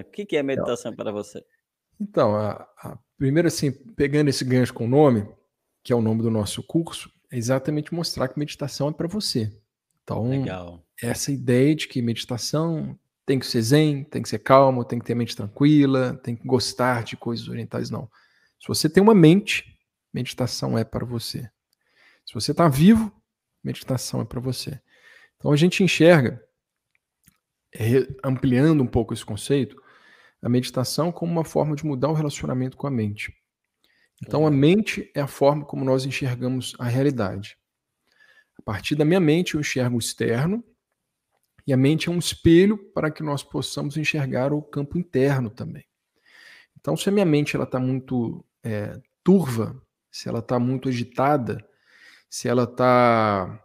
O que, é meditação para você? Então, a, a, primeiro assim, pegando esse gancho com o nome, que é o nome do nosso curso, é exatamente mostrar que meditação é para você. Então, Legal. essa ideia de que meditação tem que ser zen, tem que ser calmo, tem que ter mente tranquila, tem que gostar de coisas orientais, não. Se você tem uma mente, meditação é para você. Se você está vivo, meditação é para você. Então a gente enxerga, ampliando um pouco esse conceito, a meditação como uma forma de mudar o relacionamento com a mente. Então a mente é a forma como nós enxergamos a realidade. A partir da minha mente eu enxergo o externo e a mente é um espelho para que nós possamos enxergar o campo interno também. Então se a minha mente ela está muito é, turva, se ela está muito agitada, se ela está,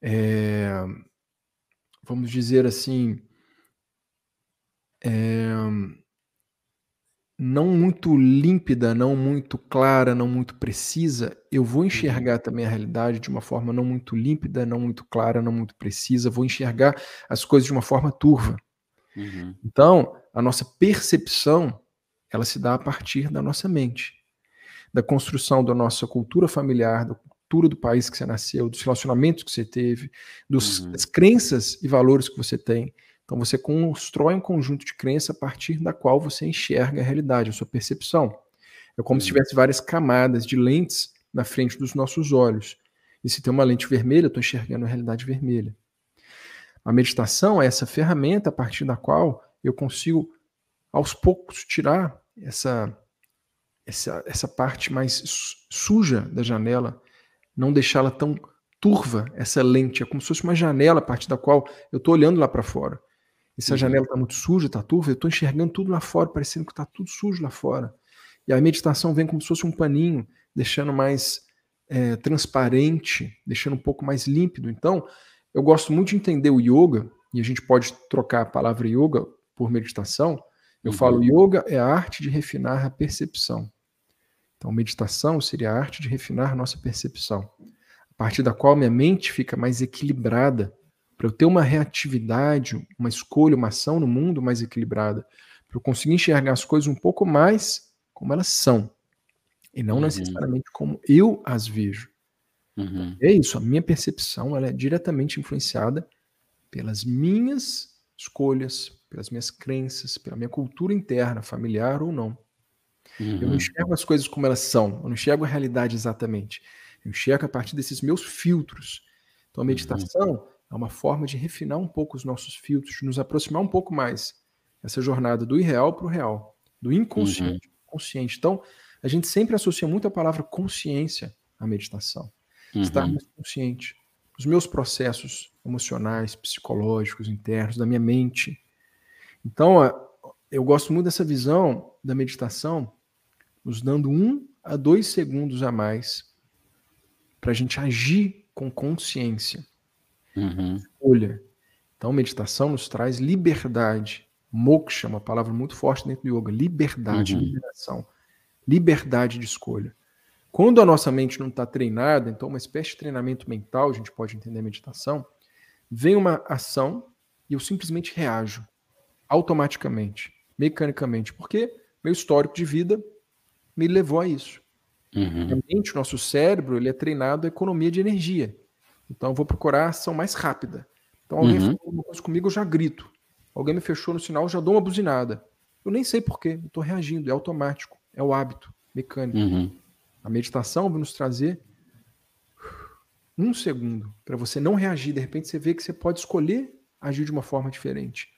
é, vamos dizer assim, é, não muito límpida, não muito clara, não muito precisa, eu vou enxergar uhum. também a realidade de uma forma não muito límpida, não muito clara, não muito precisa, vou enxergar as coisas de uma forma turva. Uhum. Então, a nossa percepção, ela se dá a partir da nossa mente, da construção da nossa cultura familiar, da cultura do país que você nasceu, dos relacionamentos que você teve, dos, uhum. das crenças e valores que você tem, então você constrói um conjunto de crença a partir da qual você enxerga a realidade, a sua percepção. É como uhum. se tivesse várias camadas de lentes na frente dos nossos olhos. E se tem uma lente vermelha, eu estou enxergando a realidade vermelha. A meditação é essa ferramenta a partir da qual eu consigo, aos poucos, tirar essa, essa, essa parte mais suja da janela, não deixá-la tão turva, essa lente. É como se fosse uma janela a partir da qual eu estou olhando lá para fora. E se a uhum. janela está muito suja, está turva, eu estou enxergando tudo lá fora, parecendo que está tudo sujo lá fora. E a meditação vem como se fosse um paninho, deixando mais é, transparente, deixando um pouco mais límpido. Então, eu gosto muito de entender o yoga, e a gente pode trocar a palavra yoga por meditação. Eu uhum. falo, yoga é a arte de refinar a percepção. Então, meditação seria a arte de refinar a nossa percepção, a partir da qual minha mente fica mais equilibrada para eu ter uma reatividade, uma escolha, uma ação no mundo mais equilibrada, para eu conseguir enxergar as coisas um pouco mais como elas são, e não uhum. necessariamente como eu as vejo. Uhum. É isso, a minha percepção ela é diretamente influenciada pelas minhas escolhas, pelas minhas crenças, pela minha cultura interna, familiar ou não. Uhum. Eu não uhum. enxergo as coisas como elas são, eu não enxergo a realidade exatamente. Eu enxergo a partir desses meus filtros. Então a uhum. meditação é uma forma de refinar um pouco os nossos filtros, de nos aproximar um pouco mais essa jornada do irreal para o real, do inconsciente uhum. consciente. Então, a gente sempre associa muito a palavra consciência à meditação. Uhum. Estar mais consciente. Os meus processos emocionais, psicológicos, internos, da minha mente. Então, eu gosto muito dessa visão da meditação, nos dando um a dois segundos a mais para a gente agir com consciência. Uhum. Escolha. Então, meditação nos traz liberdade. Moksha, uma palavra muito forte dentro do yoga. Liberdade, uhum. liberação. Liberdade de escolha. Quando a nossa mente não está treinada, então uma espécie de treinamento mental, a gente pode entender a meditação, vem uma ação e eu simplesmente reajo automaticamente, mecanicamente, porque meu histórico de vida me levou a isso. Uhum. A mente, o nosso cérebro, ele é treinado a economia de energia. Então eu vou procurar ação mais rápida. Então alguém uhum. falou uma coisa comigo, eu já grito. Alguém me fechou no sinal, eu já dou uma buzinada. Eu nem sei porquê, eu estou reagindo, é automático, é o hábito mecânico. Uhum. A meditação vai nos trazer um segundo para você não reagir. De repente você vê que você pode escolher agir de uma forma diferente.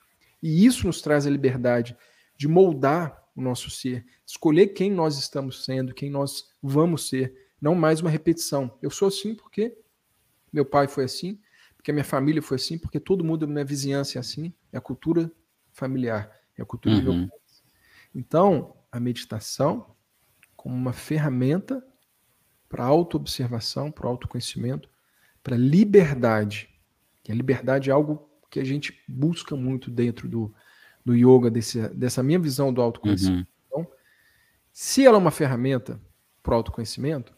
E isso nos traz a liberdade de moldar o nosso ser, escolher quem nós estamos sendo, quem nós vamos ser, não mais uma repetição. Eu sou assim porque meu pai foi assim, porque a minha família foi assim, porque todo mundo na minha vizinhança é assim, é a cultura familiar, é a cultura uhum. do meu país. Então, a meditação como uma ferramenta para autoobservação, para autoconhecimento, para liberdade. E a liberdade é algo que a gente busca muito dentro do, do yoga, desse, dessa minha visão do autoconhecimento. Uhum. Então, se ela é uma ferramenta para o autoconhecimento,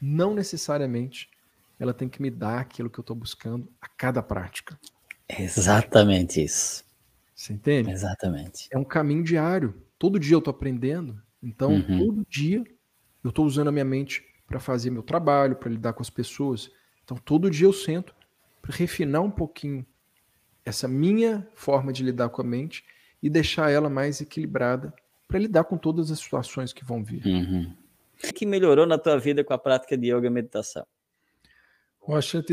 não necessariamente ela tem que me dar aquilo que eu estou buscando a cada prática. Exatamente isso. Você entende? Exatamente. É um caminho diário. Todo dia eu tô aprendendo. Então, uhum. todo dia eu tô usando a minha mente para fazer meu trabalho, para lidar com as pessoas. Então, todo dia eu sento para refinar um pouquinho essa minha forma de lidar com a mente e deixar ela mais equilibrada para lidar com todas as situações que vão vir. Uhum. O que melhorou na tua vida com a prática de yoga e meditação? Rocha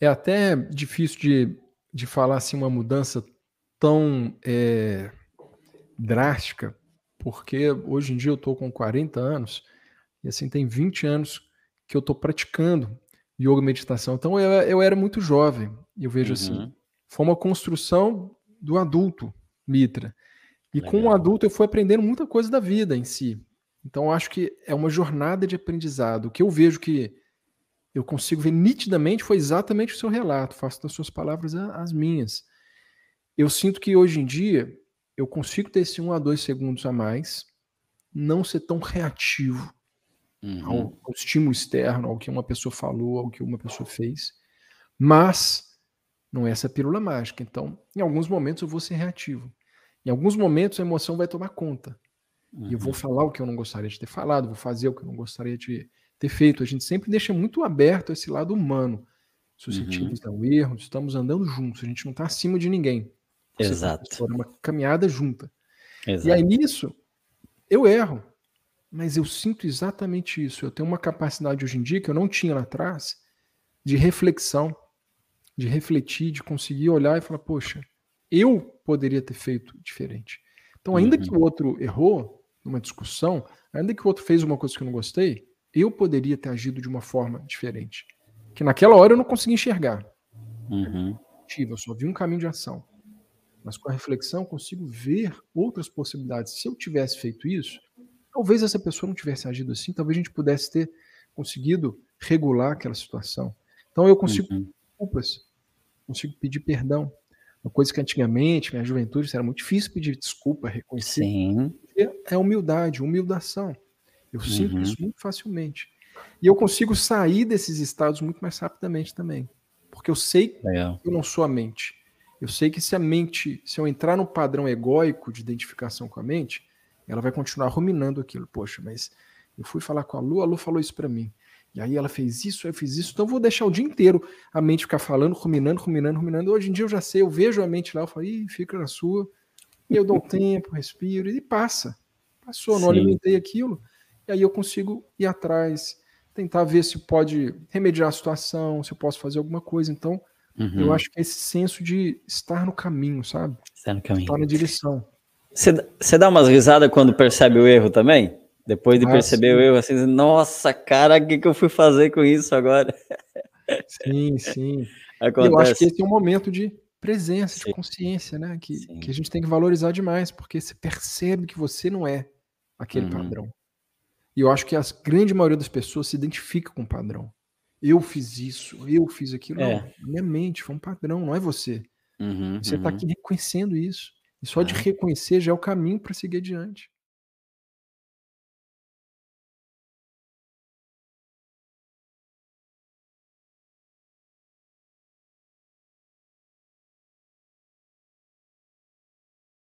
é até difícil de, de falar assim uma mudança tão é, drástica, porque hoje em dia eu estou com 40 anos e assim tem 20 anos que eu estou praticando yoga e meditação. Então eu, eu era muito jovem e eu vejo assim, uhum. assim, foi uma construção do adulto, Mitra. E Legal. com o adulto eu fui aprendendo muita coisa da vida em si. Então eu acho que é uma jornada de aprendizado. O que eu vejo que eu consigo ver nitidamente foi exatamente o seu relato. Faço das suas palavras as minhas eu sinto que hoje em dia eu consigo ter esse um a dois segundos a mais, não ser tão reativo uhum. ao, ao, estímulo externo, ao que uma pessoa falou, ao que uma pessoa fez, mas não é essa pílula mágica. Então, em alguns momentos eu vou ser reativo. Em alguns momentos a emoção vai tomar conta. Uhum. E eu vou uhum. falar o que eu não gostaria de ter falado, vou fazer o que eu não gostaria de ter feito. A gente sempre deixa muito aberto esse lado humano, suscetíveis uhum. ao erro, estamos andando juntos, a gente não está acima de ninguém. Exato. uma caminhada junta. Exato. E aí nisso, eu erro. Mas eu sinto exatamente isso. Eu tenho uma capacidade hoje em dia que eu não tinha lá atrás de reflexão, de refletir, de conseguir olhar e falar, poxa, eu poderia ter feito diferente. Então, ainda uhum. que o outro errou numa discussão, ainda que o outro fez uma coisa que eu não gostei, eu poderia ter agido de uma forma diferente. Que naquela hora eu não consegui enxergar. Uhum. Eu só vi um caminho de ação mas com a reflexão consigo ver outras possibilidades. Se eu tivesse feito isso, talvez essa pessoa não tivesse agido assim, talvez a gente pudesse ter conseguido regular aquela situação. Então eu consigo uhum. culpas, consigo pedir perdão. Uma coisa que antigamente, minha juventude, era muito difícil pedir desculpa, reconhecer. Sim. É humildade, humildação. Eu sinto uhum. isso muito facilmente. E eu consigo sair desses estados muito mais rapidamente também. Porque eu sei que eu não sou a mente. Eu sei que se a mente, se eu entrar no padrão egóico de identificação com a mente, ela vai continuar ruminando aquilo. Poxa, mas eu fui falar com a Lu, a Lu falou isso para mim. E aí ela fez isso, eu fiz isso, então eu vou deixar o dia inteiro a mente ficar falando, ruminando, ruminando, ruminando. Hoje em dia eu já sei, eu vejo a mente lá, eu falo, Ih, fica na sua. E eu dou um tempo, respiro, e passa. Passou, não Sim. alimentei aquilo. E aí eu consigo ir atrás, tentar ver se pode remediar a situação, se eu posso fazer alguma coisa. Então, Uhum. Eu acho que é esse senso de estar no caminho, sabe? Estar no caminho. Estar na direção. Você dá umas risadas quando percebe o erro também? Depois de ah, perceber sim. o erro, assim, nossa, cara, o que, que eu fui fazer com isso agora? Sim, sim. Acontece. Eu acho que esse é um momento de presença, sim. de consciência, né? Que, que a gente tem que valorizar demais, porque você percebe que você não é aquele uhum. padrão. E eu acho que a grande maioria das pessoas se identifica com o padrão eu fiz isso, eu fiz aquilo. É. Não, minha mente foi um padrão, não é você. Uhum, você está uhum. aqui reconhecendo isso. E só de é. reconhecer já é o caminho para seguir adiante.